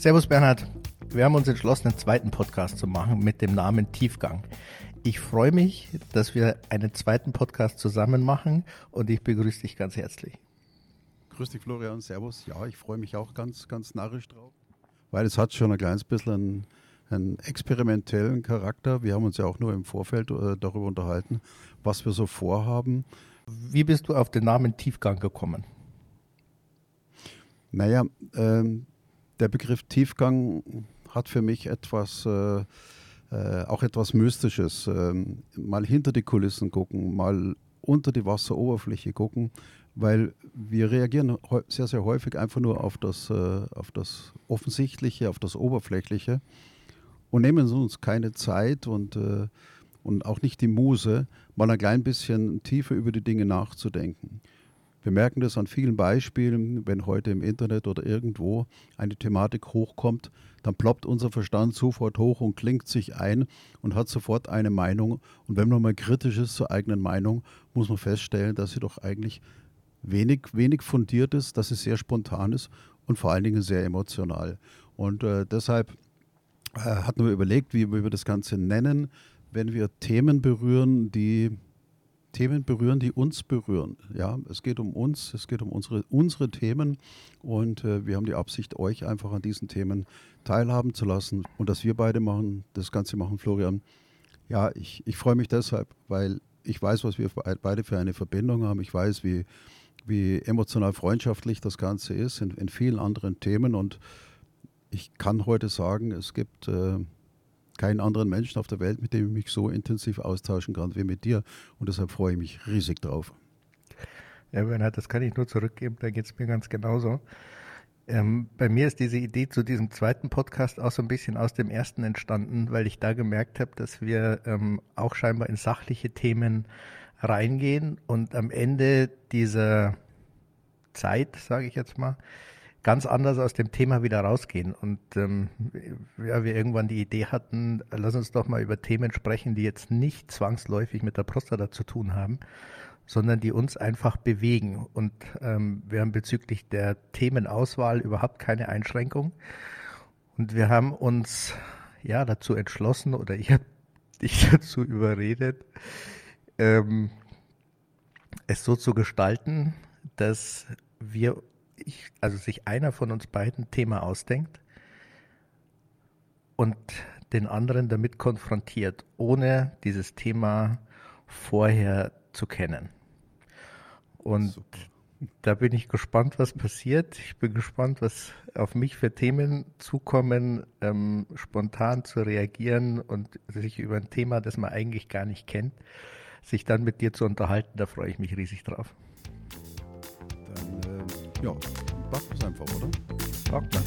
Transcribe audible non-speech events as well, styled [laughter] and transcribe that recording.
Servus Bernhard. Wir haben uns entschlossen, einen zweiten Podcast zu machen mit dem Namen Tiefgang. Ich freue mich, dass wir einen zweiten Podcast zusammen machen und ich begrüße dich ganz herzlich. Grüß dich, Florian. Servus. Ja, ich freue mich auch ganz, ganz narrisch drauf, weil es hat schon ein kleines bisschen einen, einen experimentellen Charakter. Wir haben uns ja auch nur im Vorfeld äh, darüber unterhalten, was wir so vorhaben. Wie bist du auf den Namen Tiefgang gekommen? Naja, ähm, der Begriff Tiefgang hat für mich etwas, äh, äh, auch etwas Mystisches. Ähm, mal hinter die Kulissen gucken, mal unter die Wasseroberfläche gucken, weil wir reagieren sehr, sehr häufig einfach nur auf das, äh, auf das Offensichtliche, auf das Oberflächliche und nehmen uns keine Zeit und, äh, und auch nicht die Muse, mal ein klein bisschen tiefer über die Dinge nachzudenken. Wir merken das an vielen Beispielen, wenn heute im Internet oder irgendwo eine Thematik hochkommt, dann ploppt unser Verstand sofort hoch und klingt sich ein und hat sofort eine Meinung. Und wenn man mal kritisch ist zur eigenen Meinung, muss man feststellen, dass sie doch eigentlich wenig, wenig fundiert ist, dass sie sehr spontan ist und vor allen Dingen sehr emotional. Und äh, deshalb äh, hatten wir überlegt, wie wir das Ganze nennen, wenn wir Themen berühren, die Themen berühren, die uns berühren. Ja, es geht um uns, es geht um unsere, unsere Themen und äh, wir haben die Absicht, euch einfach an diesen Themen teilhaben zu lassen und dass wir beide machen, das Ganze machen, Florian. Ja, ich, ich freue mich deshalb, weil ich weiß, was wir beide für eine Verbindung haben. Ich weiß, wie, wie emotional freundschaftlich das Ganze ist in, in vielen anderen Themen und ich kann heute sagen, es gibt äh, keinen anderen Menschen auf der Welt, mit dem ich mich so intensiv austauschen kann wie mit dir. Und deshalb freue ich mich riesig drauf. Ja, Bernhard, das kann ich nur zurückgeben, da geht es mir ganz genauso. Ähm, bei mir ist diese Idee zu diesem zweiten Podcast auch so ein bisschen aus dem ersten entstanden, weil ich da gemerkt habe, dass wir ähm, auch scheinbar in sachliche Themen reingehen und am Ende dieser Zeit, sage ich jetzt mal, ganz anders aus dem Thema wieder rausgehen. Und ähm, ja, wir irgendwann die Idee hatten, lass uns doch mal über Themen sprechen, die jetzt nicht zwangsläufig mit der Prostata zu tun haben, sondern die uns einfach bewegen. Und ähm, wir haben bezüglich der Themenauswahl überhaupt keine Einschränkung. Und wir haben uns ja dazu entschlossen oder ich habe dich [laughs] dazu überredet, ähm, es so zu gestalten, dass wir ich, also sich einer von uns beiden Thema ausdenkt und den anderen damit konfrontiert, ohne dieses Thema vorher zu kennen. Und Super. da bin ich gespannt, was passiert. Ich bin gespannt, was auf mich für Themen zukommen, ähm, spontan zu reagieren und sich über ein Thema, das man eigentlich gar nicht kennt, sich dann mit dir zu unterhalten. Da freue ich mich riesig drauf. Ja, macht es einfach, oder? Okay.